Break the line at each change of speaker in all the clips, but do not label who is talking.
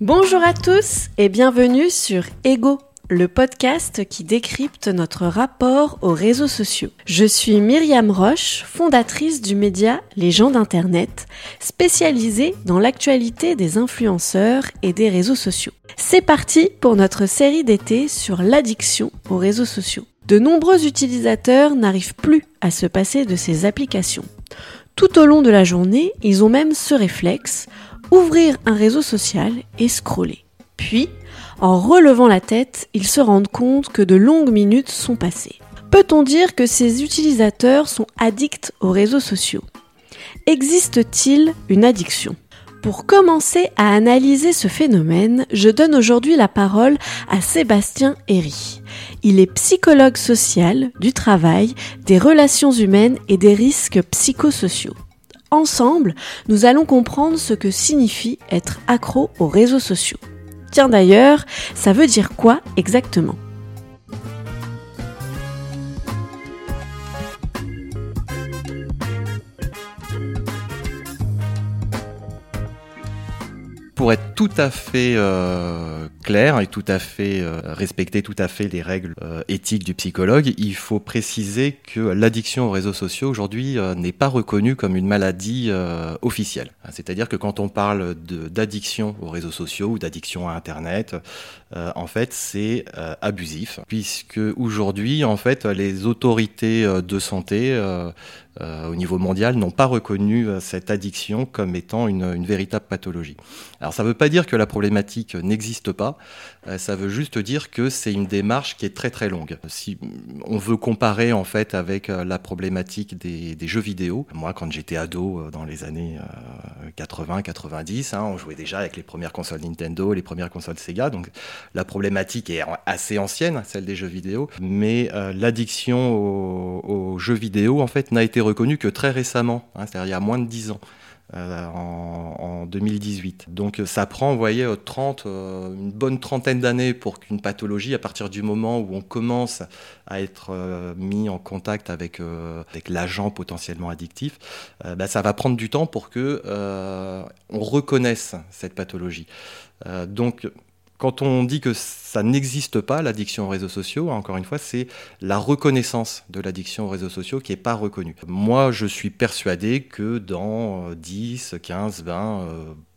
Bonjour à tous et bienvenue sur Ego, le podcast qui décrypte notre rapport aux réseaux sociaux. Je suis Myriam Roche, fondatrice du média Les gens d'Internet, spécialisée dans l'actualité des influenceurs et des réseaux sociaux. C'est parti pour notre série d'été sur l'addiction aux réseaux sociaux. De nombreux utilisateurs n'arrivent plus à se passer de ces applications. Tout au long de la journée, ils ont même ce réflexe ouvrir un réseau social et scroller. Puis, en relevant la tête, ils se rendent compte que de longues minutes sont passées. Peut-on dire que ces utilisateurs sont addicts aux réseaux sociaux? Existe-t-il une addiction? Pour commencer à analyser ce phénomène, je donne aujourd'hui la parole à Sébastien Herry. Il est psychologue social du travail, des relations humaines et des risques psychosociaux. Ensemble, nous allons comprendre ce que signifie être accro aux réseaux sociaux. Tiens d'ailleurs, ça veut dire quoi exactement?
Pour être tout à fait euh, clair et tout à fait euh, respecter tout à fait les règles euh, éthiques du psychologue, il faut préciser que l'addiction aux réseaux sociaux aujourd'hui n'est pas reconnue comme une maladie officielle. C'est-à-dire que quand on parle d'addiction aux réseaux sociaux ou d'addiction à Internet, en fait c'est abusif, puisque aujourd'hui en fait les autorités de santé euh, au niveau mondial n'ont pas reconnu euh, cette addiction comme étant une, une véritable pathologie. Alors ça ne veut pas dire que la problématique n'existe pas, euh, ça veut juste dire que c'est une démarche qui est très très longue. Si on veut comparer en fait avec la problématique des, jeux vidéo, moi quand j'étais ado dans les années 80-90, hein, on jouait déjà avec les premières consoles Nintendo, les premières consoles Sega, donc la problématique est assez ancienne, celle des jeux vidéo, mais l'addiction aux, jeux vidéo en fait n'a été reconnu que très récemment, hein, c'est-à-dire il y a moins de 10 ans. Euh, en, 2018. Donc ça prend, vous voyez, 30, euh, une bonne trentaine d'années pour qu'une pathologie, à partir du moment où on commence à être euh, mis en contact avec, avec l'agent potentiellement addictif, bah, ça va prendre du temps pour que on reconnaisse cette pathologie. donc quand on dit que ça n'existe pas, l'addiction aux réseaux sociaux, encore une fois, c'est la reconnaissance de l'addiction aux réseaux sociaux qui n'est pas reconnue. Moi, je suis persuadé que dans 10, 15, 20,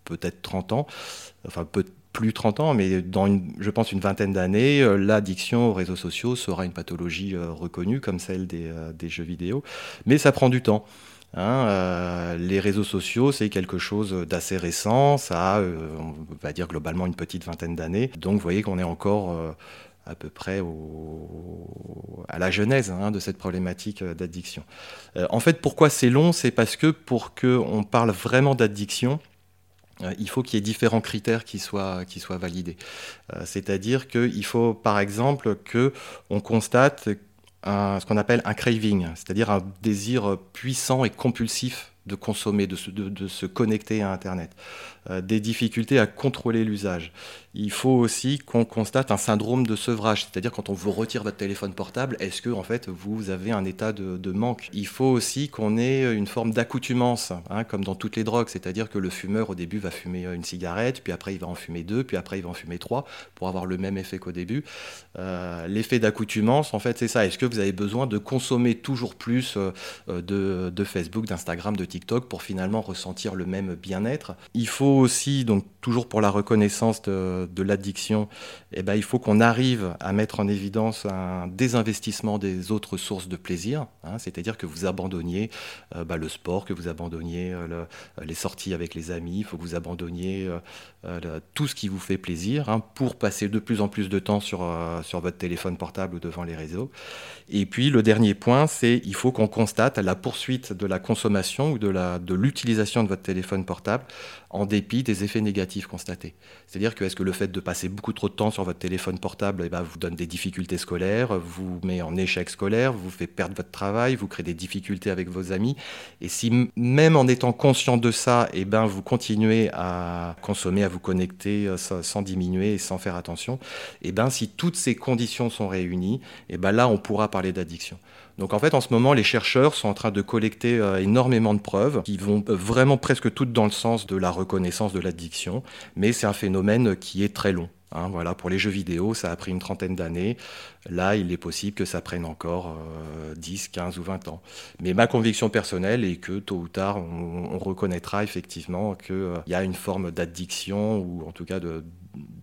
peut-être 30 ans, enfin peut plus 30 ans, mais dans, je pense, une vingtaine d'années, euh, l'addiction aux réseaux sociaux sera une pathologie euh, reconnue comme celle euh, des jeux vidéo. Mais ça prend du temps. Hein, euh, les réseaux sociaux, c'est quelque chose d'assez récent, ça a, euh, on va dire globalement une petite vingtaine d'années. Donc vous voyez qu'on est encore euh, à peu près à la genèse hein, de cette problématique d'addiction. en fait, pourquoi c'est long? C'est parce que pour qu'on parle vraiment d'addiction, il faut qu'il y ait différents critères qui soient, qui soient validés. C'est-à-dire qu'il faut, par exemple, qu'on constate ce qu'on appelle un craving, c'est-à-dire un désir puissant et compulsif de consommer, de se, connecter à Internet, euh, des difficultés à contrôler l'usage. Il faut aussi qu'on constate un syndrome de sevrage, c'est-à-dire quand on vous retire votre téléphone portable, est-ce que en fait vous avez un état de, manque? Il faut aussi qu'on ait une forme d'accoutumance, hein, comme dans toutes les drogues, c'est-à-dire que le fumeur au début va fumer une cigarette, puis après il va en fumer deux, puis après il va en fumer trois, pour avoir le même effet qu'au début. Euh, l'effet d'accoutumance, en fait, c'est ça. Est-ce que vous avez besoin de consommer toujours plus euh, de, de Facebook, d'Instagram, de TikTok pour finalement ressentir le même bien-être. Il faut aussi, donc toujours pour la reconnaissance de, l'addiction, eh ben, il faut qu'on arrive à mettre en évidence un désinvestissement des autres sources de plaisir, hein. c'est-à-dire que vous abandonniez euh, bah, le sport, que vous abandonniez euh, les sorties avec les amis, il faut que vous abandonniez euh, tout ce qui vous fait plaisir hein, pour passer de plus en plus de temps sur, sur votre téléphone portable ou devant les réseaux. Et puis le dernier point, c'est il faut qu'on constate la poursuite de la consommation ou de l'utilisation de, votre téléphone portable en dépit des effets négatifs constatés. C'est-à-dire que est-ce que le fait de passer beaucoup trop de temps sur votre téléphone portable eh ben, vous donne des difficultés scolaires, vous met en échec scolaire, vous fait perdre votre travail, vous crée des difficultés avec vos amis. Et si même en étant conscient de ça, eh ben, vous continuez à consommer, à vous connecter euh, sans, diminuer et sans faire attention, eh ben, si toutes ces conditions sont réunies, eh ben, là on pourra parler d'addiction. Donc en fait, en ce moment, les chercheurs sont en train de collecter euh, énormément de preuves qui vont euh, vraiment presque toutes dans le sens de la reconnaissance de l'addiction, mais c'est un phénomène qui est très long. Hein, voilà, pour les jeux vidéo, ça a pris une trentaine d'années. Là, il est possible que ça prenne encore 10, 15 ou 20 ans. Mais ma conviction personnelle est que tôt ou tard, on, reconnaîtra effectivement qu'il y a une forme d'addiction ou en tout cas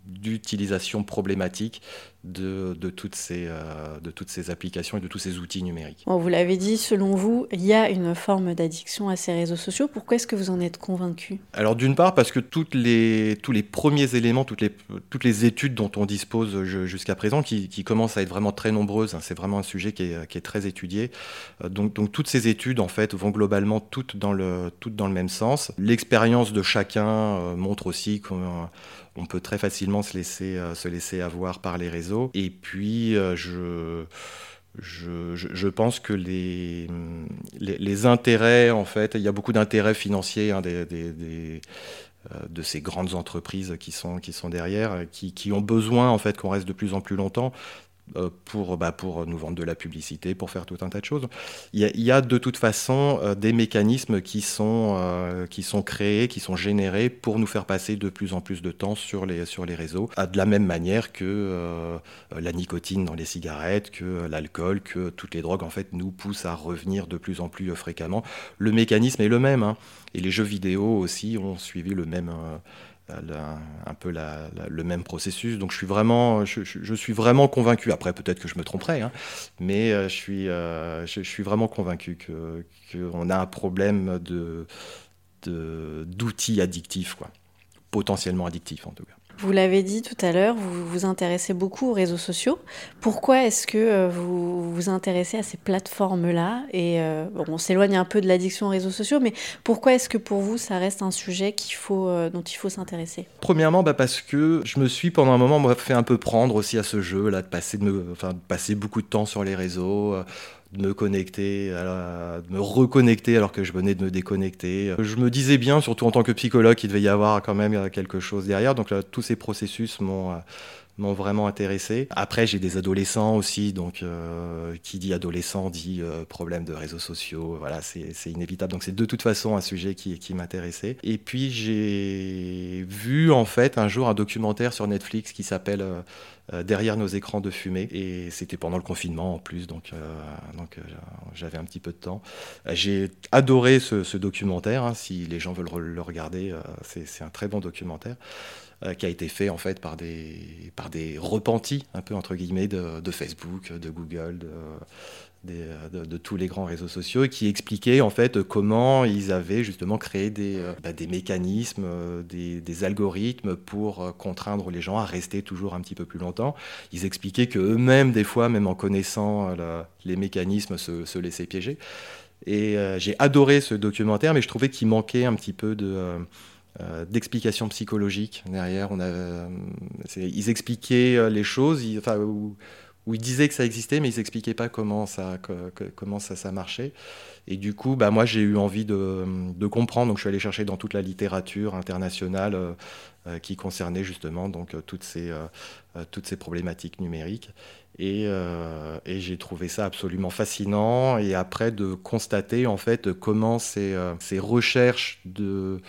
d'utilisation problématique de, toutes ces, euh, de toutes ces applications et de tous ces outils numériques.
vous l'avez dit, selon vous, il y a une forme d'addiction à ces réseaux sociaux. Pourquoi est-ce que vous en êtes convaincu?
Alors d'une part parce que toutes les, tous les premiers éléments, toutes les, toutes les études dont on dispose jusqu'à présent, qui, qui, commencent à être vraiment très nombreuses, hein, c'est vraiment un sujet qui est, qui est très étudié. Euh, donc, donc, toutes ces études en fait vont globalement toutes dans le, toutes dans le même sens. L'expérience de chacun euh, montre aussi qu'on on peut très facilement se laisser, se laisser avoir par les réseaux et puis, euh, je, pense que les, intérêts, en fait, il y a beaucoup d'intérêts financiers hein, euh, de ces grandes entreprises qui sont, qui sont derrière, qui, qui ont besoin en fait qu'on reste de plus en plus longtemps. Euh, pour, bah, pour nous vendre de la publicité, pour faire tout un tas de choses. Il y a, de toute façon euh, des mécanismes qui sont, euh, qui sont créés, qui sont générés pour nous faire passer de plus en plus de temps sur les, sur les réseaux, de la même manière que la nicotine dans les cigarettes, que l'alcool, que toutes les drogues en fait nous poussent à revenir de plus en plus fréquemment. Le mécanisme est le même, hein. et les jeux vidéo aussi ont suivi le même un peu le même processus. Donc je suis vraiment, je, suis vraiment convaincu. Après, peut-être que je me tromperai, hein, mais euh, je suis, euh, je, suis vraiment convaincu qu'on a un problème de d'outils addictifs, quoi. potentiellement addictifs en tout cas.
Vous l'avez dit tout à l'heure, vous vous intéressez beaucoup aux réseaux sociaux. Pourquoi est-ce que euh, vous vous intéressez à ces plateformes-là? Et euh, on s'éloigne un peu de l'addiction aux réseaux sociaux, mais pourquoi est-ce que pour vous, ça reste un sujet euh, dont il faut s'intéresser?
Premièrement, bah parce que je me suis pendant un moment moi, fait un peu prendre aussi à ce jeu, là, de passer, de enfin, de passer beaucoup de temps sur les réseaux de me connecter, de me reconnecter alors que je venais de me déconnecter. Je me disais bien, surtout en tant que psychologue, qu'il devait y avoir quand même quelque chose derrière. Donc tous ces processus m'ont euh, m'ont vraiment intéressé. Après, j'ai des adolescents aussi, donc euh, qui dit adolescent dit euh, problème de réseaux sociaux. Voilà, c'est inévitable. Donc c'est de toute façon un sujet qui, qui m'intéressait. Et puis j'ai vu en fait un jour un documentaire sur Netflix qui s'appelle euh, derrière nos écrans de fumée. Et c'était pendant le confinement en plus, donc, donc j'avais un petit peu de temps. J'ai adoré ce, documentaire. Hein, si les gens veulent le regarder, c'est un très bon documentaire. Euh, qui a été fait en fait par des, par des repentis, un peu entre guillemets, de, Facebook, de Google, de, tous les grands réseaux sociaux, qui expliquaient en fait comment ils avaient justement créé des, euh, bah, des mécanismes, euh, des, algorithmes pour contraindre les gens à rester toujours un petit peu plus longtemps. Ils expliquaient qu'eux-mêmes, des fois, même en connaissant les mécanismes, se laissaient piéger. Et j'ai adoré ce documentaire, mais je trouvais qu'il manquait un petit peu de euh, d'explications psychologiques derrière. Euh, ils expliquaient euh, les choses, enfin, où, ils disaient que ça existait, mais ils n'expliquaient pas comment ça, comment ça, ça marchait. Et du coup, bah, moi, j'ai eu envie de, comprendre. Donc, je suis allé chercher dans toute la littérature internationale qui concernait justement donc, toutes, ces, toutes ces problématiques numériques. Et, et j'ai trouvé ça absolument fascinant. Et après, de constater en fait comment ces, ces recherches de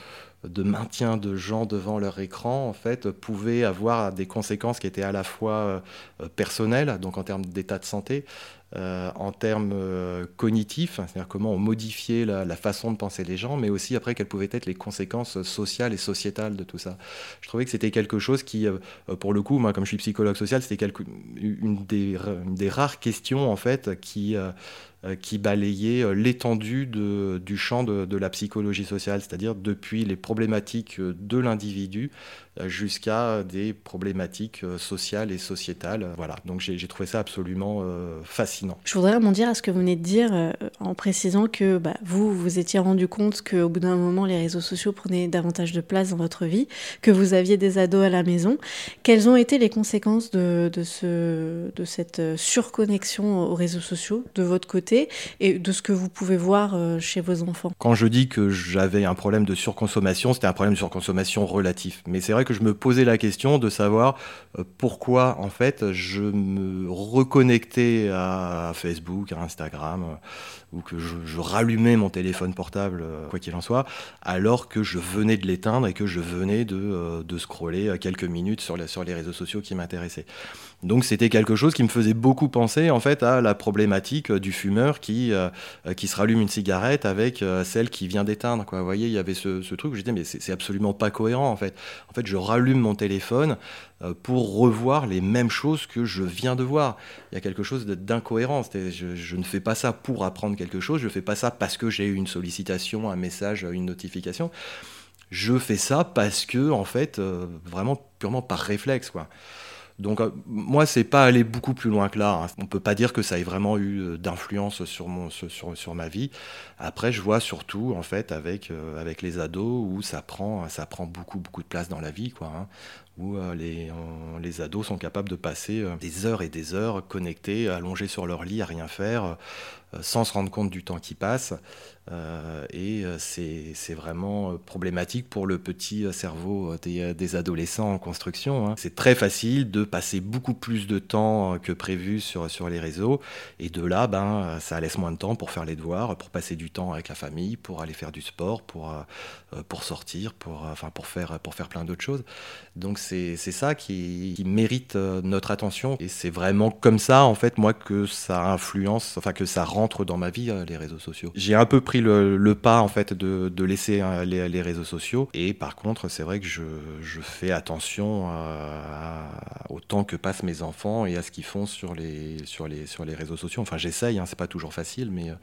de maintien de gens devant leur écran, en fait, pouvait avoir des conséquences qui étaient à la fois euh, personnelles, donc en termes d'état de santé, euh, en termes euh, cognitifs, c'est-à-dire comment on modifiait la, façon de penser les gens, mais aussi après quelles pouvaient être les conséquences sociales et sociétales de tout ça. Je trouvais que c'était quelque chose qui, pour le coup, moi comme je suis psychologue social, c'était une, des, rares questions en fait qui euh, balayait euh, l'étendue du champ de, la psychologie sociale, c'est-à-dire depuis les problématiques euh, de l'individu jusqu'à des problématiques sociales et sociétales. Voilà, donc j'ai trouvé ça absolument fascinant.
Je voudrais rebondir à ce que vous venez de dire en précisant que bah, vous vous étiez rendu compte qu'au bout d'un moment, les réseaux sociaux prenaient davantage de place dans votre vie, que vous aviez des ados à la maison. Quelles ont été les conséquences de, de, ce, de cette surconnexion aux réseaux sociaux de votre côté côté et de ce que vous pouvez voir chez vos enfants?
Quand je dis que j'avais un problème de surconsommation, c'était un problème de surconsommation relatif. Mais c'est vrai que je me posais la question de savoir pourquoi en fait je me reconnectais à Facebook, à Instagram ou que je, rallumais mon téléphone portable, euh, quoi qu'il en soit, alors que je venais de l'éteindre et que je venais de, euh, de scroller quelques minutes sur, sur les réseaux sociaux qui m'intéressaient. Donc c'était quelque chose qui me faisait beaucoup penser en fait à la problématique du fumeur qui, euh, qui se rallume une cigarette avec celle qui vient d'éteindre. Vous voyez, il y avait ce, truc où je mais c'est absolument pas cohérent en fait. En fait, je rallume mon téléphone pour revoir les mêmes choses que je viens de voir. Il y a quelque chose d'incohérent. Je, je ne fais pas ça pour apprendre quelque chose, je ne fais pas ça parce que j'ai eu une sollicitation, un message, une notification. Je fais ça parce que, en fait, euh, vraiment purement par réflexe, quoi. Donc euh, moi, c'est pas aller beaucoup plus loin que là. Hein. On peut pas dire que ça ait vraiment eu euh, d'influence sur, ma vie. Après, je vois surtout en fait avec, avec les ados où ça prend, ça prend beaucoup beaucoup de place dans la vie, quoi. Hein. Où les, les ados sont capables de passer des heures et des heures connectés, allongés sur leur lit à rien faire, euh, sans se rendre compte du temps qui passe. Euh, et euh, c'est vraiment problématique pour le petit cerveau des, adolescents en construction. Hein. C'est très facile de passer beaucoup plus de temps que prévu sur, sur les réseaux. Et de là, ben, ça laisse moins de temps pour faire les devoirs, pour passer du temps avec la famille, pour aller faire du sport, pour, pour sortir, pour, pour, faire, pour faire plein d'autres choses. Donc c'est ça qui, qui, mérite notre attention. Et c'est vraiment comme ça, en fait, moi, que ça influence, enfin, que ça rend dans ma vie, euh, les réseaux sociaux. J'ai un peu pris le, pas en fait de, laisser euh, les, réseaux sociaux. Et par contre, c'est vrai que je, fais attention au temps que passent mes enfants et à ce qu'ils font sur les, sur, les, sur les réseaux sociaux. Enfin, j'essaye, hein, c'est pas toujours facile, mais euh,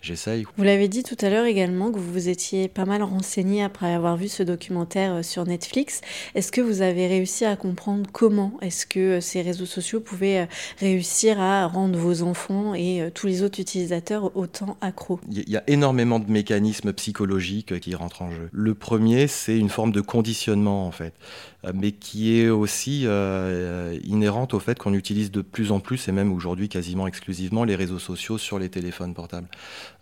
j'essaye.
Vous l'avez dit tout à l'heure également que vous vous étiez pas mal renseigné après avoir vu ce documentaire sur Netflix. Est-ce que avez réussi à comprendre comment est-ce que ces réseaux sociaux pouvaient réussir à rendre vos enfants et tous les autres utilisateurs autant accro
Il y a énormément de mécanismes psychologiques qui rentrent en jeu. Le premier, c'est une forme de conditionnement en fait, euh, mais qui est aussi euh, inhérente au fait qu'on utilise de plus en plus, et même aujourd'hui quasiment exclusivement, les réseaux sociaux sur les téléphones portables.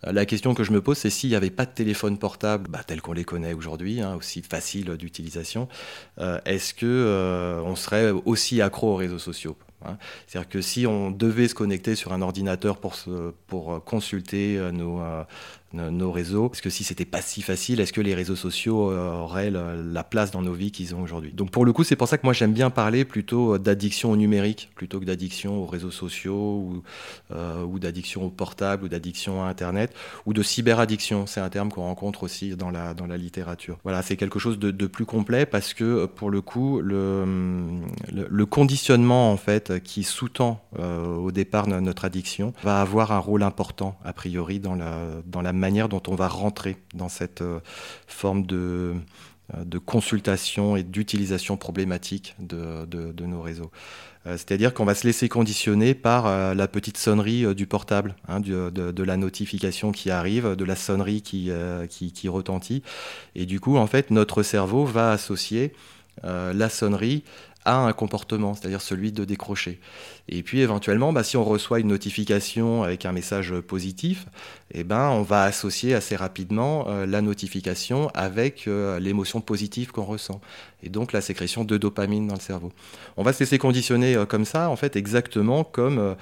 Euh, la question que je me pose, c'est s'il n'y avait pas de téléphone portable, bah, tel qu'on les connaît aujourd'hui, hein, aussi facile d'utilisation, est-ce que on serait aussi accro aux réseaux sociaux Hein? C'est-à-dire que si on devait se connecter sur un ordinateur pour, pour consulter nos, nos réseaux Parce que si c'était pas si facile, est-ce que les réseaux sociaux euh, auraient la place dans nos vies qu'ils ont aujourd'hui? Donc pour le coup, c'est pour ça que moi j'aime bien parler plutôt euh, d'addiction au numérique plutôt que d'addiction aux réseaux sociaux ou, euh, ou d'addiction au portable ou d'addiction à Internet ou de cyberaddiction. C'est un terme qu'on rencontre aussi dans la, dans la littérature. Voilà, c'est quelque chose de, de, plus complet parce que pour le coup, le, le, conditionnement en fait qui sous-tend au départ notre addiction va avoir un rôle important a priori dans la, dans la manière dont on va rentrer dans cette euh, forme de, euh, de consultation et d'utilisation problématique de, nos réseaux. Euh, c'est-à-dire qu'on va se laisser conditionner par la petite sonnerie du portable, hein, de, la notification qui arrive, de la sonnerie qui, retentit. Et du coup, en fait, notre cerveau va associer la sonnerie à un comportement, c'est-à-dire celui de décrocher. Et puis éventuellement, bah, si on reçoit une notification avec un message positif, eh ben, on va associer assez rapidement euh, la notification avec euh, l'émotion positive qu'on ressent. Et donc la sécrétion de dopamine dans le cerveau. On va se laisser conditionner euh, comme ça, en fait, exactement comme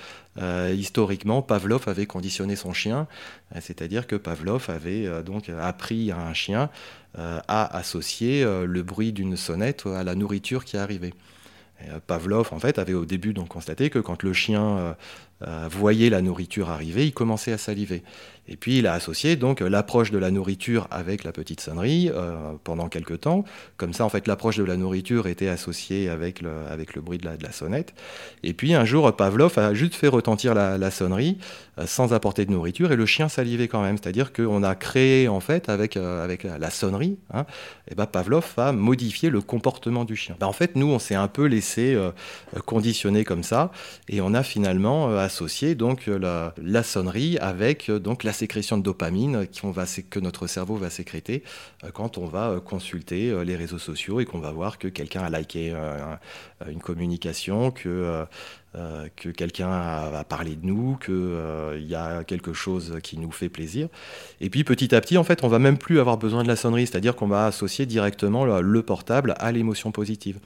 historiquement Pavlov avait conditionné son chien. C'est-à-dire que Pavlov avait donc appris à un chien à associer le bruit d'une sonnette à la nourriture qui arrivait. Euh, Pavlov, en fait, avait au début donc constaté que quand le chien euh, euh, voyait la nourriture arriver, il commençait à saliver. Et puis il a associé donc l'approche de la nourriture avec la petite sonnerie pendant quelques temps. Comme ça, en fait, l'approche de la nourriture était associée avec le, avec le bruit de la, sonnette. Et puis un jour, Pavlov a juste fait retentir la, sonnerie sans apporter de nourriture et le chien salivait quand même. C'est-à-dire qu'on a créé en fait avec, avec la sonnerie, hein, et ben Pavlov a modifié le comportement du chien. Ben, en fait, nous, on s'est un peu laissé conditionner comme ça et on a finalement associer donc la, la sonnerie avec donc la sécrétion de dopamine va, que notre cerveau va sécréter quand on va consulter les réseaux sociaux et qu'on va voir que quelqu'un a liké une communication, que euh, que quelqu'un a, parlé de nous, qu'il euh, y a quelque chose qui nous fait plaisir. Et puis petit à petit, en fait, on va même plus avoir besoin de la sonnerie, c'est-à-dire qu'on va associer directement le portable à l'émotion positive.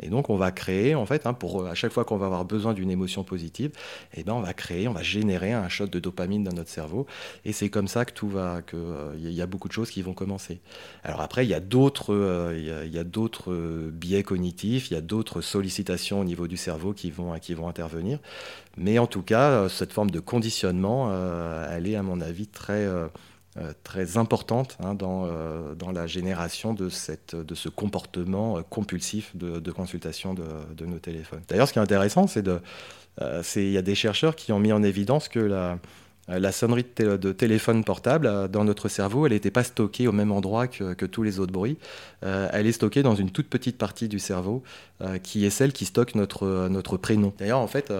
Et donc on va créer, en fait, hein, pour à chaque fois qu'on va avoir besoin d'une émotion positive, eh ben on va créer, on va générer un shot de dopamine dans notre cerveau. Et c'est comme ça que tout va, que euh, y a beaucoup de choses qui vont commencer. Alors après, il y a d'autres, euh, il y, a d'autres euh, biais cognitifs, il y a d'autres sollicitations au niveau du cerveau qui vont, qui vont intervenir. Mais en tout cas, cette forme de conditionnement, elle est à mon avis très euh, très importante hein, dans, euh, dans, la génération de, cette, de ce comportement euh, compulsif de, de consultation de, de, nos téléphones. D'ailleurs, ce qui est intéressant, c'est de, il y a des chercheurs qui ont mis en évidence que la, la sonnerie de, téléphone portable dans notre cerveau, elle n'était pas stockée au même endroit que, que tous les autres bruits. elle est stockée dans une toute petite partie du cerveau, qui est celle qui stocke notre, notre prénom. D'ailleurs, en fait,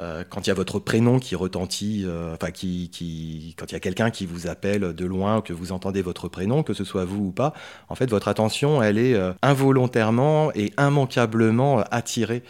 euh, quand il y a votre prénom qui retentit, euh, enfin qui, qui, quand il y a quelqu'un qui vous appelle de loin, que vous entendez votre prénom, que ce soit vous ou pas, en fait votre attention elle est euh, involontairement et immanquablement attirée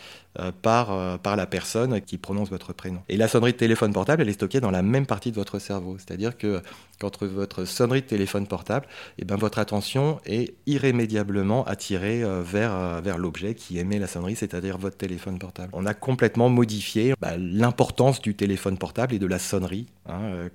par, par la personne qui prononce votre prénom. Et la sonnerie de téléphone portable, elle est stockée dans la même partie de votre cerveau. C'est-à-dire que quand votre sonnerie de téléphone portable, et eh ben, votre attention est irrémédiablement attirée vers, vers l'objet qui émet la sonnerie, c'est-à-dire votre téléphone portable. On a complètement modifié bah, l'importance du téléphone portable et de la sonnerie hein, euh,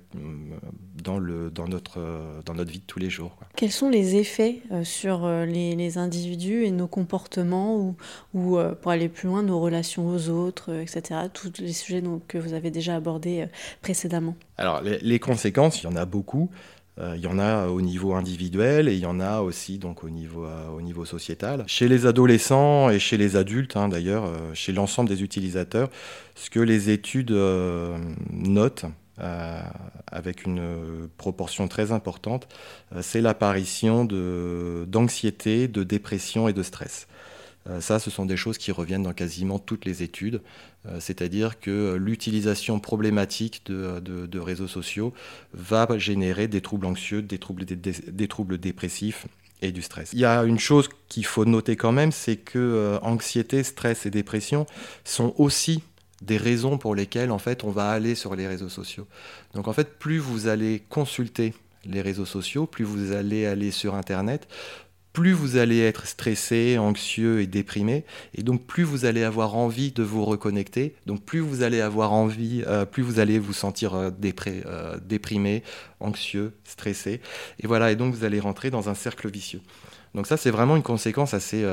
dans, le, dans, notre, dans notre vie de tous les jours.
Quels sont les effets euh, sur euh, les, individus et nos comportements ou, ou pour aller plus loin, nos relations aux autres, etc. Tous les sujets que vous avez déjà abordés précédemment.
Alors les, conséquences, il y en a beaucoup. il y en a au niveau individuel et il y en a aussi donc au niveau, au niveau sociétal. Chez les adolescents et chez les adultes, hein, d'ailleurs, chez l'ensemble des utilisateurs, ce que les études euh, notent, euh, avec une proportion très importante, euh, c'est l'apparition d'anxiété, de, dépression et de stress. Ça, ce sont des choses qui reviennent dans quasiment toutes les études, c'est-à-dire que l'utilisation problématique de, réseaux sociaux va générer des troubles anxieux, des troubles, dépressifs et du stress. Il y a une chose qu'il faut noter quand même, c'est que anxiété, stress et dépression sont aussi des raisons pour lesquelles en fait on va aller sur les réseaux sociaux. Donc en fait, plus vous allez consulter les réseaux sociaux, plus vous allez aller sur internet, plus vous allez être stressé, anxieux et déprimé, et donc plus vous allez avoir envie de vous reconnecter, donc plus vous allez avoir envie, euh, plus vous allez vous sentir euh, euh, déprimé, anxieux, stressé, et voilà, et donc vous allez rentrer dans un cercle vicieux. Donc ça, c'est vraiment une conséquence assez,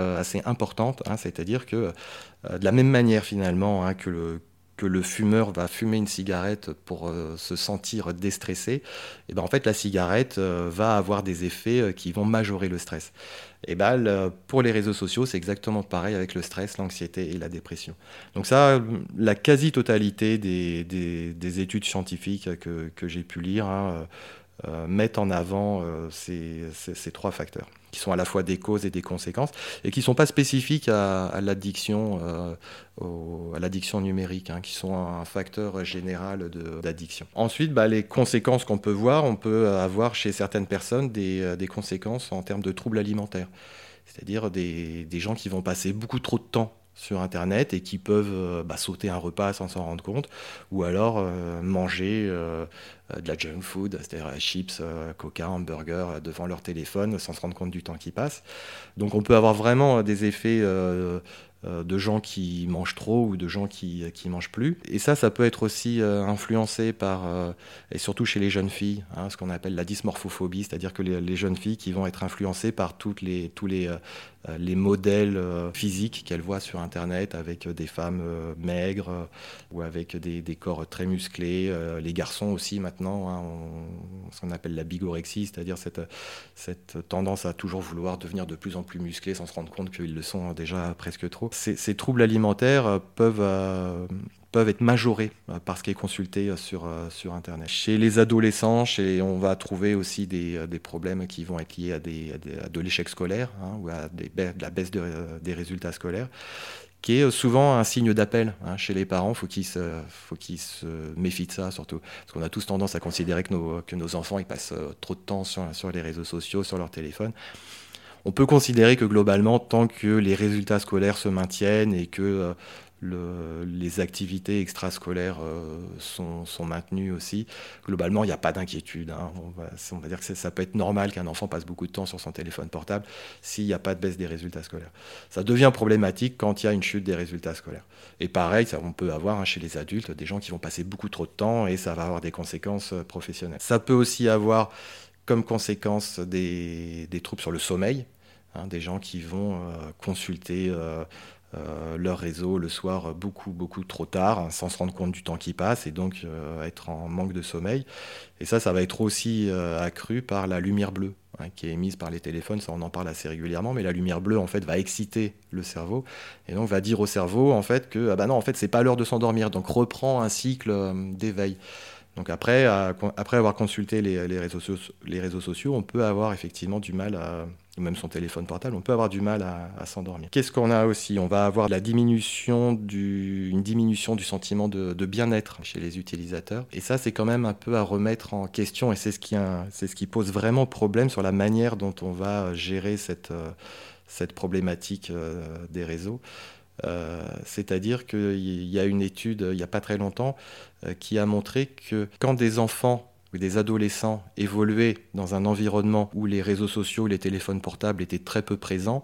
importante, hein, c'est-à-dire que de la même manière finalement hein, que, le, que le fumeur va fumer une cigarette pour euh, se sentir déstressé, et eh ben en fait la cigarette va avoir des effets qui vont majorer le stress. Et ben, pour les réseaux sociaux, c'est exactement pareil avec le stress, l'anxiété et la dépression. Donc ça, la quasi-totalité des, des, des, études scientifiques que, j'ai pu lire hein, mettent en avant ces trois facteurs qui sont à la fois des causes et des conséquences, et qui ne sont pas spécifiques à, l'addiction, euh, l'addiction numérique, hein, qui sont un facteur général d'addiction. Ensuite, bah, les conséquences qu'on peut voir, on peut avoir chez certaines personnes des, euh, des conséquences en termes de troubles alimentaires, c'est-à-dire des, des gens qui vont passer beaucoup trop de temps sur Internet et qui peuvent euh, bah, sauter un repas sans s'en rendre compte, ou alors euh, manger euh, de la junk food, c'est-à-dire chips, coca, hamburger devant leur téléphone sans se rendre compte du temps qui passe. Donc on peut avoir vraiment des effets de gens qui mangent trop ou de gens qui qui mangent plus. Et ça, ça peut être aussi influencé par, et surtout chez les jeunes filles, hein, ce qu'on appelle la dysmorphophobie, c'est-à-dire que les, jeunes filles qui vont être influencées par toutes les, tous les, les modèles physiques qu'elles voient sur Internet avec des femmes maigres ou avec des, corps très musclés. les garçons aussi maintenant, hein, ce qu'on appelle la bigorexie, c'est-à-dire cette, tendance à toujours vouloir devenir de plus en plus musclés sans se rendre compte qu'ils le sont déjà presque trop ces, troubles alimentaires euh, peuvent, euh, peuvent être majorés euh, par ce qui est consulté sur, sur Internet. Chez les adolescents, chez, on va trouver aussi des, des, problèmes qui vont être liés à, des, de l'échec scolaire hein, ou à de la baisse des résultats scolaires qui est souvent un signe d'appel hein, chez les parents. Faut qu'ils faut qu'ils se méfient de ça surtout, parce qu'on a tous tendance à considérer que nos, que nos enfants ils passent trop de temps sur, sur les réseaux sociaux, sur leur téléphone. On peut considérer que globalement, tant que les résultats scolaires se maintiennent et que les activités extrascolaires euh, sont, maintenues aussi. Globalement, il n'y a pas d'inquiétude. Hein. On, va, dire que ça peut être normal qu'un enfant passe beaucoup de temps sur son téléphone portable s'il n'y a pas de baisse des résultats scolaires. Ça devient problématique quand il y a une chute des résultats scolaires. Et pareil, ça, on peut avoir hein, chez les adultes des gens qui vont passer beaucoup trop de temps et ça va avoir des conséquences euh, professionnelles. Ça peut aussi avoir comme conséquence des, troubles sur le sommeil. Hein, des gens qui vont euh, consulter leur réseau le soir beaucoup, beaucoup trop tard, hein, sans se rendre compte du temps qui passe et donc euh, être en manque de sommeil. Et ça, ça va être aussi euh, accru par la lumière bleue hein, qui est émise par les téléphones, ça on en parle assez régulièrement, mais la lumière bleue en fait va exciter le cerveau et donc va dire au cerveau en fait que ah bah non en fait c'est pas l'heure de s'endormir, donc reprend un cycle d'éveil. Donc après, après avoir consulté les, les réseaux sociaux, on peut avoir effectivement du mal à, ou même son téléphone portable, on peut avoir du mal à, s'endormir. Qu'est-ce qu'on a aussi? On va avoir la diminution du, une diminution du sentiment de, bien-être chez les utilisateurs. Et ça, c'est quand même un peu à remettre en question et c'est ce, qui, ce qui pose vraiment problème sur la manière dont on va gérer cette, euh, cette problématique euh, des réseaux. Euh, c'est-à-dire qu'il y a une étude il n'y a pas très longtemps qui a montré que quand des enfants où des adolescents évoluaient dans un environnement où les réseaux sociaux, les téléphones portables étaient très peu présents,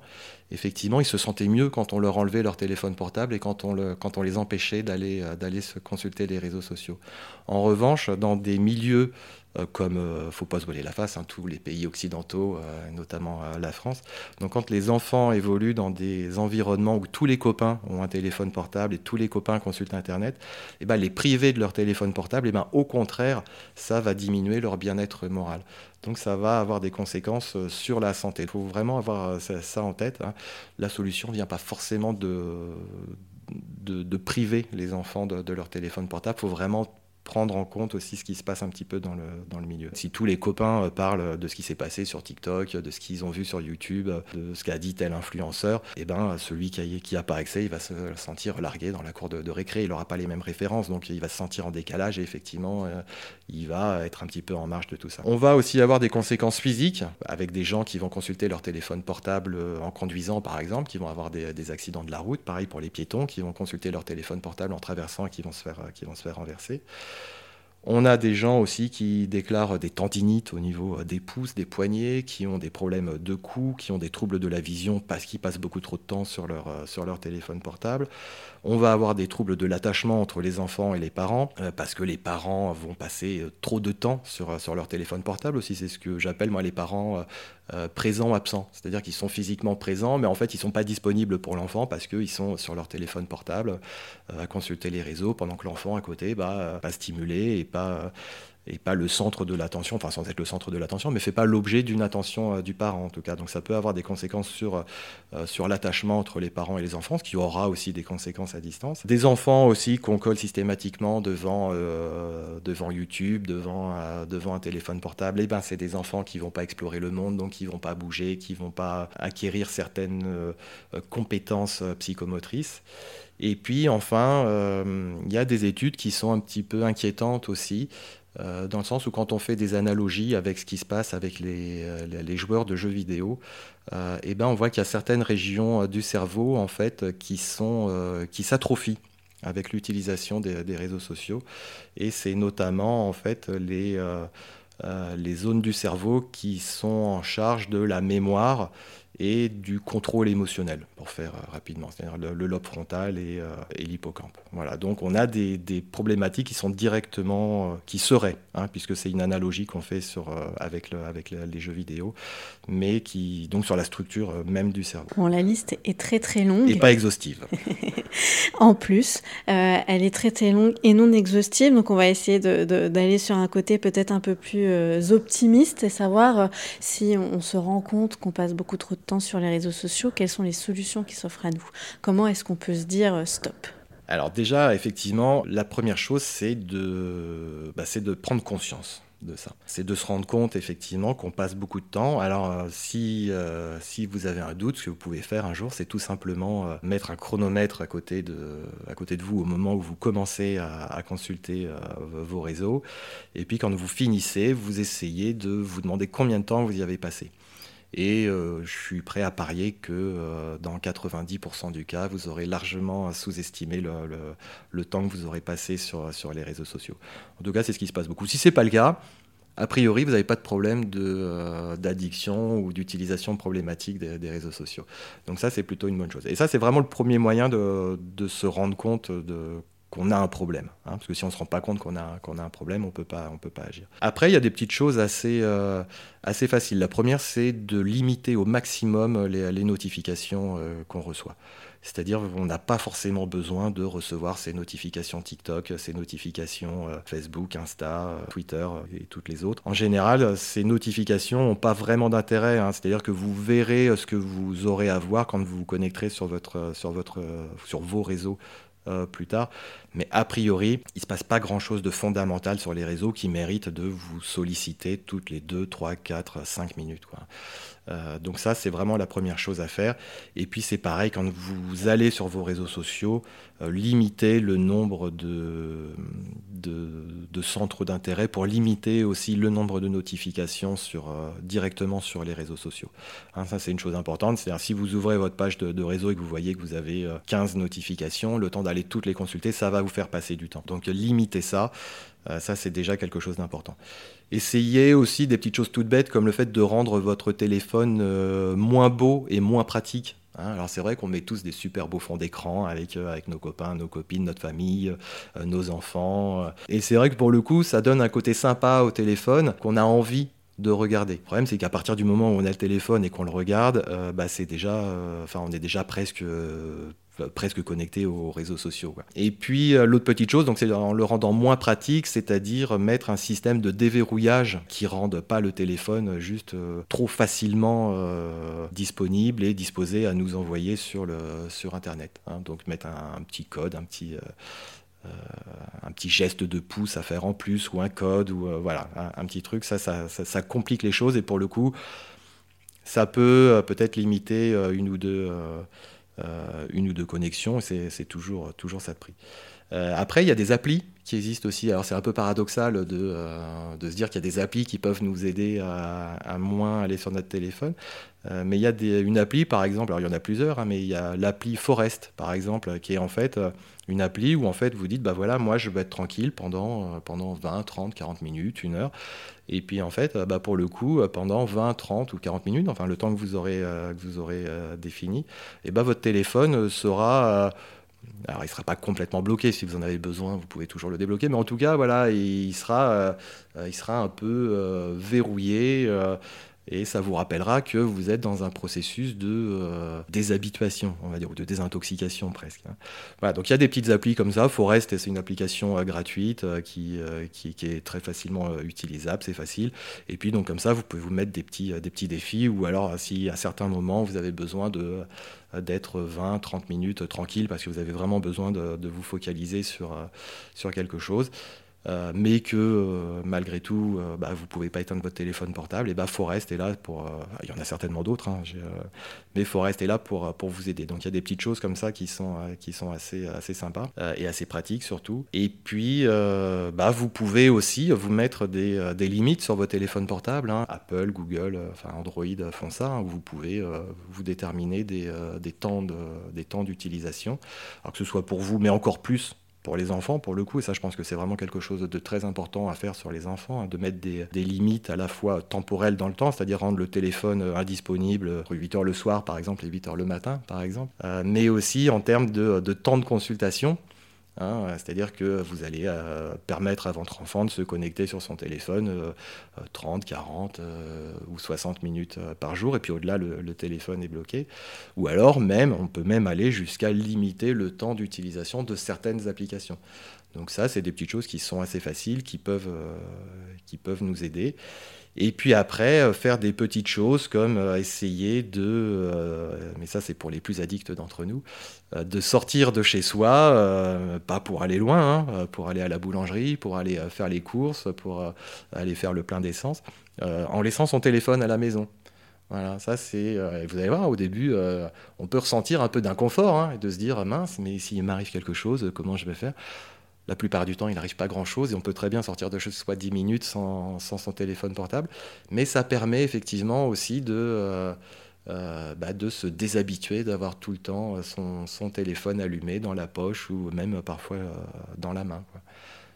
effectivement, ils se sentaient mieux quand on leur enlevait leur téléphone portable et quand on, les empêchait d'aller, euh, d'aller se consulter les réseaux sociaux. En revanche, dans des milieux euh, comme, euh, faut pas se voiler la face, hein, tous les pays occidentaux, euh, notamment la France. Donc quand les enfants évoluent dans des environnements où tous les copains ont un téléphone portable et tous les copains consultent Internet, et eh ben, les priver de leur téléphone portable, et eh ben, au contraire, ça va diminuer leur bien-être moral. Donc ça va avoir des conséquences sur la santé. Il faut vraiment avoir ça, en tête. Hein. La solution ne vient pas forcément de, de, priver les enfants de, de leur téléphone portable. Il faut vraiment prendre en compte aussi ce qui se passe un petit peu dans le, dans le milieu. Si tous les copains euh, parlent de ce qui s'est passé sur TikTok, de ce qu'ils ont vu sur YouTube, de ce qu'a dit tel influenceur, eh ben celui qui n'a pas accès, il va se sentir largué dans la cour de, récré, il n'aura pas les mêmes références, donc il va se sentir en décalage et effectivement, euh, il va être un petit peu en marge de tout ça. On va aussi avoir des conséquences physiques avec des gens qui vont consulter leur téléphone portable euh, en conduisant par exemple, qui vont avoir des, accidents de la route, pareil pour les piétons qui vont consulter leur téléphone portable en traversant et qui vont se faire, qui vont se faire renverser. On a des gens aussi qui déclarent des tendinites au niveau des pouces, des poignets, qui ont des problèmes de cou, qui ont des troubles de la vision parce qu'ils passent beaucoup trop de temps sur leur, euh, téléphone portable. On va avoir des troubles de l'attachement entre les enfants et les parents euh, parce que les parents vont passer euh, trop de temps sur, sur leur téléphone portable aussi. C'est ce que j'appelle moi les parents présents absents. C'est-à-dire qu'ils sont physiquement présents mais en fait ils ne sont pas disponibles pour l'enfant parce qu'ils sont sur leur téléphone portable à consulter les réseaux pendant que l'enfant à côté bah, pas stimulé et pas pas et pas le centre de l'attention, enfin sans être le centre de l'attention, mais fait pas l'objet d'une attention euh, du parent en tout cas. Donc ça peut avoir des conséquences sur, euh, sur l'attachement entre les parents et les enfants, ce qui aura aussi des conséquences à distance. Des enfants aussi qu'on colle systématiquement devant, euh, devant YouTube, devant, devant un téléphone portable, et eh ben c'est des enfants qui vont pas explorer le monde, donc qui vont pas bouger, qui vont pas acquérir certaines compétences psychomotrices. Et puis enfin, il y a des études qui sont un petit peu inquiétantes aussi. Euh, dans le sens où quand on fait des analogies avec ce qui se passe avec les, euh, les joueurs de jeux vidéo, euh, eh ben on voit qu'il y a certaines régions du cerveau en fait qui sont qui s'atrophient avec l'utilisation des, des, réseaux sociaux. Et c'est notamment en fait les les zones du cerveau qui sont en charge de la mémoire et du contrôle émotionnel, pour faire euh, rapidement, c'est-à-dire le, lobe frontal et, euh, et l'hippocampe. Voilà, donc on a des, des, problématiques qui sont directement, euh, qui seraient, hein, puisque c'est une analogie qu'on fait sur, avec, le, avec les jeux vidéo, mais qui, donc sur la structure même du cerveau.
Bon, la liste est très très longue.
Et pas exhaustive.
en plus, elle est très très longue et non exhaustive, donc on va essayer d'aller sur un côté peut-être un peu plus optimiste et savoir si on, on se rend compte qu'on passe beaucoup trop de temps sur les réseaux sociaux, quelles sont les solutions qui s'offrent à nous? Comment est-ce qu'on peut se dire euh, stop?
Alors déjà, effectivement, la première chose, c'est de, bah, de prendre conscience. de ça. C'est de se rendre compte effectivement qu'on passe beaucoup de temps. Alors euh, si, euh, si vous avez un doute, ce que vous pouvez faire un jour, c'est tout simplement mettre un chronomètre à côté, de, à côté de vous au moment où vous commencez à consulter vos réseaux. Et puis quand vous finissez, vous essayez de vous demander combien de temps vous y avez passé. Et je suis prêt à parier que dans 90% du cas, vous aurez largement sous-estimé le, le, temps que vous aurez passé sur, sur les réseaux sociaux. En tout cas, c'est ce qui se passe beaucoup. Si ce n'est pas le cas, a priori, vous n'avez pas de problème euh, d'addiction ou d'utilisation problématique des, réseaux sociaux. Donc ça, c'est plutôt une bonne chose. Et ça, c'est vraiment le premier moyen de, se rendre compte de qu'on a un problème. Hein, parce que si on ne se rend pas compte qu'on a, a un problème, on ne peut pas agir. Après, il y a des petites choses assez, euh, assez faciles. La première, c'est de limiter au maximum les, les notifications euh, qu'on reçoit. C'est-à-dire qu'on n'a pas forcément besoin de recevoir ces notifications TikTok, ces notifications euh, Facebook, Insta, Twitter et toutes les autres. En général, ces notifications n'ont pas vraiment d'intérêt. Hein. C'est-à-dire que vous verrez ce que vous aurez à voir quand vous vous connecterez sur, votre, sur, votre, sur vos réseaux plus tard. Mais a priori, il ne se passe pas grand-chose de fondamental sur les réseaux qui méritent de vous solliciter toutes les 2, 3, 4, 5 minutes. Euh, donc ça, c'est vraiment la première chose à faire. Et puis c'est pareil, quand vous allez sur vos réseaux sociaux, euh, limiter le nombre de, de, centres d'intérêt pour limiter aussi le nombre de notifications sur, euh, directement sur les réseaux sociaux. Hein, ça, c'est une chose importante. C'est-à-dire si vous ouvrez votre page de, réseau et que vous voyez que vous avez 15 notifications, le temps d'aller toutes les consulter, ça va vous faire passer du temps. Donc limitez ça. Ça, c'est déjà quelque chose d'important. Essayez aussi des petites choses toutes bêtes comme le fait de rendre votre téléphone euh, moins beau et moins pratique. Hein. alors c'est vrai qu'on met tous des super beaux fonds d'écran avec, euh, avec nos copains, nos copines, notre famille, euh, nos enfants. et c'est vrai que pour le coup, ça donne un côté sympa au téléphone qu'on a envie de regarder. Le problème, c'est qu'à partir du moment où on a le téléphone et qu'on le regarde, bah, c'est déjà, enfin, on est déjà presque presque connecté aux réseaux sociaux. Et puis euh, l'autre petite chose, donc c'est en le rendant moins pratique, c'est-à-dire mettre un système de déverrouillage qui rende pas le téléphone juste euh, trop facilement euh, disponible et disposé à nous envoyer sur le sur internet. Hein. Donc mettre un, petit code, un petit un petit geste de pouce à faire en plus ou un code ou voilà un, petit truc ça ça, ça complique les choses et pour le coup ça peut peut-être limiter une ou deux euh, une ou deux connexions, c'est toujours, toujours ça de prix. Euh, après, il y a des applis qui existent aussi. Alors, c'est un peu paradoxal de, euh, de se dire qu'il y a des applis qui peuvent nous aider à, moins aller sur notre téléphone. mais il y a des, une appli, par exemple, alors il y en a plusieurs, hein, mais il y a l'appli Forest, par exemple, qui est en fait une appli où en fait vous dites, bah voilà, moi je vais être tranquille pendant, pendant 20, 30, 40 minutes, une heure. Et puis en fait, bah, pour le coup, pendant 20, 30 ou 40 minutes, enfin le temps que vous aurez, que vous aurez défini, et bah, votre téléphone sera... alors, il ne sera pas complètement bloqué. Si vous en avez besoin, vous pouvez toujours le débloquer. Mais en tout cas, voilà, il sera, il sera un peu verrouillé et ça vous rappellera que vous êtes dans un processus de euh, déshabituation, on va dire, ou de désintoxication presque. Hein. Voilà, donc il y a des petites applis comme ça. Forest, c'est une application euh, gratuite euh, qui, qui, est très facilement utilisable, c'est facile. Et puis donc comme ça, vous pouvez vous mettre des petits, des petits défis, ou alors si à certains moments vous avez besoin de d'être 20, 30 minutes tranquille parce que vous avez vraiment besoin de, de vous focaliser sur, sur quelque chose. Euh, mais que euh, malgré tout, euh, bah, vous ne pouvez pas éteindre votre téléphone portable, et bah, Forest est là pour. il y en a certainement d'autres, hein, mais Forest est là pour, pour vous aider. Donc il y a des petites choses comme ça qui sont, qui sont assez, assez sympas et assez pratiques surtout. Et puis, bah, vous pouvez aussi vous mettre des, des limites sur vos téléphones portables. Hein. Apple, Google, enfin Android font ça, hein, où vous pouvez vous déterminer des, des temps d'utilisation, alors que ce soit pour vous, mais encore plus pour les enfants, pour le coup, et ça je pense que c'est vraiment quelque chose de très important à faire sur les enfants, hein, de mettre des, limites à la fois temporelles dans le temps, c'est-à-dire rendre le téléphone euh, indisponible entre 8h le soir par exemple et 8h le matin par exemple, euh, mais aussi en termes de, de temps de consultation. Hein, c'est-à-dire que vous allez euh, permettre à votre enfant de se connecter sur son téléphone 30, euh, 40 euh, ou 60 minutes par jour, et puis au-delà, le, téléphone est bloqué. Ou alors, même, on peut même aller jusqu'à limiter le temps d'utilisation de certaines applications. Donc ça, c'est des petites choses qui sont assez faciles, qui peuvent, qui peuvent nous aider. Et puis après, euh, faire des petites choses comme euh, essayer de, euh, mais ça c'est pour les plus addicts d'entre nous, de sortir de chez soi, pas pour aller loin, hein, pour aller à la boulangerie, pour aller faire les courses, pour aller faire le plein d'essence, en laissant son téléphone à la maison. Voilà, ça c'est. vous allez voir, au début, on peut ressentir un peu d'inconfort hein, et de se dire mince, mais s'il m'arrive quelque chose, comment je vais faire? La plupart du temps, il n'arrive pas grand-chose et on peut très bien sortir de chez soi 10 minutes sans, son téléphone portable. Mais ça permet effectivement aussi de, euh, euh, bah, de se déshabituer d'avoir tout le temps son, téléphone allumé dans la poche ou même parfois euh, dans la main.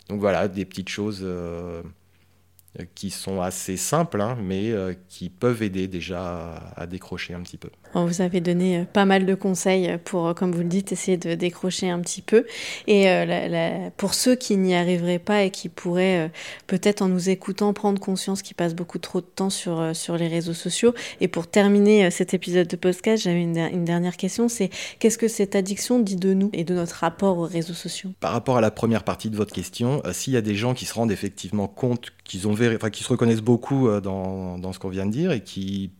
Donc voilà, des petites choses euh, qui sont assez simples, hein, mais euh, qui peuvent aider déjà à, décrocher un petit peu.
vous avez donné euh, pas mal de conseils pour, comme vous le dites, essayer de décrocher un petit peu. Et pour ceux qui n'y arriveraient pas et qui pourraient peut-être en nous écoutant prendre conscience qu'ils passent beaucoup trop de temps sur, sur les réseaux sociaux. Et pour terminer cet épisode de podcast, j'avais une, une dernière question, c'est qu'est-ce que cette addiction dit de nous et de notre rapport aux réseaux sociaux?
Par rapport à la première partie de votre question, s'il y a des gens qui se rendent effectivement compte qui se reconnaissent beaucoup euh, dans, ce qu'on vient de dire et qui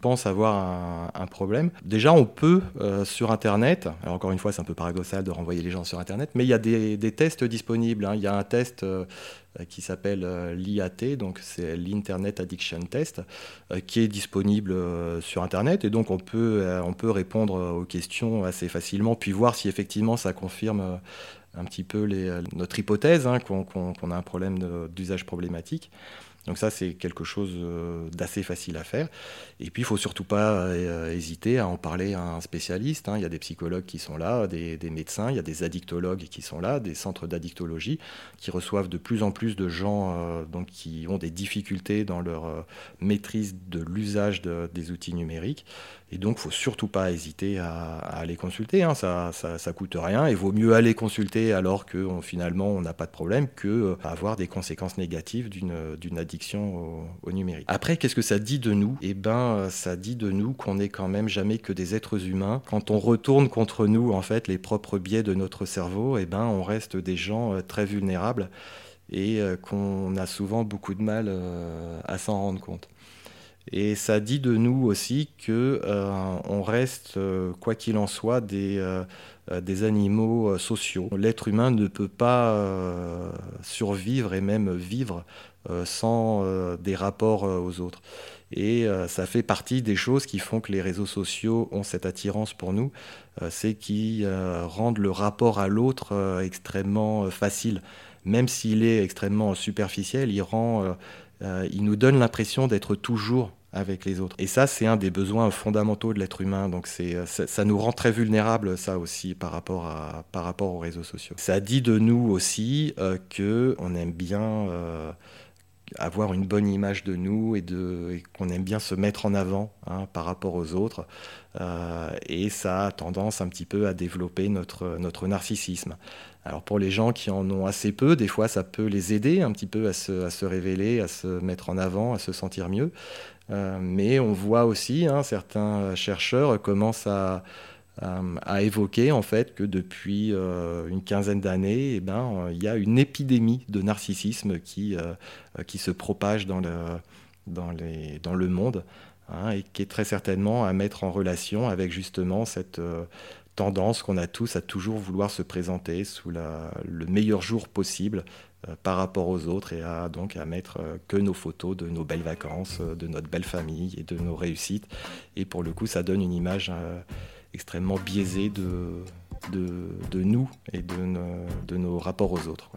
pensent avoir un, problème. Déjà, on peut euh, sur Internet, alors encore une fois, c'est un peu paradoxal de renvoyer les gens sur Internet, mais il y a des, tests disponibles. Hein. Il y a un test euh, qui s'appelle l'IAT, donc c'est l'Internet Addiction Test, qui est disponible sur Internet, et donc on peut répondre aux questions assez facilement, puis voir si effectivement ça confirme un petit peu les, notre hypothèse hein, qu'on a un problème d'usage problématique. Donc ça, c'est quelque chose euh, d'assez facile à faire. Et puis, il faut surtout pas euh, hésiter à en parler à un spécialiste. Hein. Il y a des psychologues qui sont là, des, médecins, il y a des addictologues qui sont là, des centres d'addictologie qui reçoivent de plus en plus de gens euh, donc, qui ont des difficultés dans leur maîtrise de l'usage des outils numériques. Et donc, il faut surtout pas hésiter à, aller consulter. Hein. Ça, ça, coûte rien. Et vaut mieux aller consulter alors que finalement on n'a pas de problème que avoir des conséquences négatives d'une addiction au, numérique. Après, qu'est-ce que ça dit de nous? Eh ben, ça dit de nous qu'on n'est quand même jamais que des êtres humains. Quand on retourne contre nous, en fait, les propres biais de notre cerveau, eh ben, on reste des gens euh, très vulnérables et euh, qu'on a souvent beaucoup de mal euh, à s'en rendre compte. Et ça dit de nous aussi que on reste, quoi qu'il en soit, des, des animaux sociaux. L'être humain ne peut pas survivre et même vivre euh, sans euh, des rapports euh, aux autres. Et ça fait partie des choses qui font que les réseaux sociaux ont cette attirance pour nous, c'est qu'ils rendent le rapport à l'autre extrêmement facile. Même s'il est extrêmement superficiel, il, rend, il nous donne l'impression d'être toujours avec les autres. Et ça, c'est un des besoins fondamentaux de l'être humain. Donc c'est, ça, nous rend très vulnérables, ça aussi, par rapport, à, par rapport aux réseaux sociaux. Ça dit de nous aussi qu'on que aime bien avoir une bonne image de nous et, qu'on aime bien se mettre en avant hein, par rapport aux autres. Euh, et ça a tendance un petit peu à développer notre, notre narcissisme. Alors pour les gens qui en ont assez peu, des fois ça peut les aider un petit peu à se, à se révéler, à se mettre en avant, à se sentir mieux. Euh, mais on voit aussi, hein, certains chercheurs commencent à euh, a évoqué en fait que depuis euh, une quinzaine d'années, eh ben, il y a une épidémie de narcissisme qui, euh, qui se propage dans le, dans les, dans le monde hein, et qui est très certainement à mettre en relation avec justement cette tendance qu'on a tous à toujours vouloir se présenter sous le meilleur jour possible par rapport aux autres et à donc à mettre que nos photos de nos belles vacances, de notre belle famille et de nos réussites. Et pour le coup, ça donne une image extrêmement biaisé de, nous et de, nos rapports aux autres.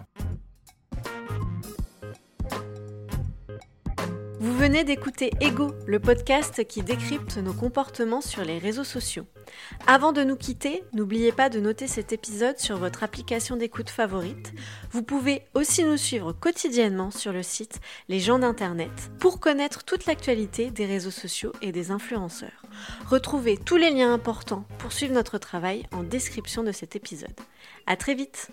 Venez d'écouter Ego, le podcast qui décrypte nos comportements sur les réseaux sociaux. Avant de nous quitter, n'oubliez pas de noter cet épisode sur votre application d'écoute favorite. Vous pouvez aussi nous suivre quotidiennement sur le site Les gens d'Internet pour connaître toute l'actualité des réseaux sociaux et des influenceurs. Retrouvez tous les liens importants pour suivre notre travail en description de cet épisode. À très vite!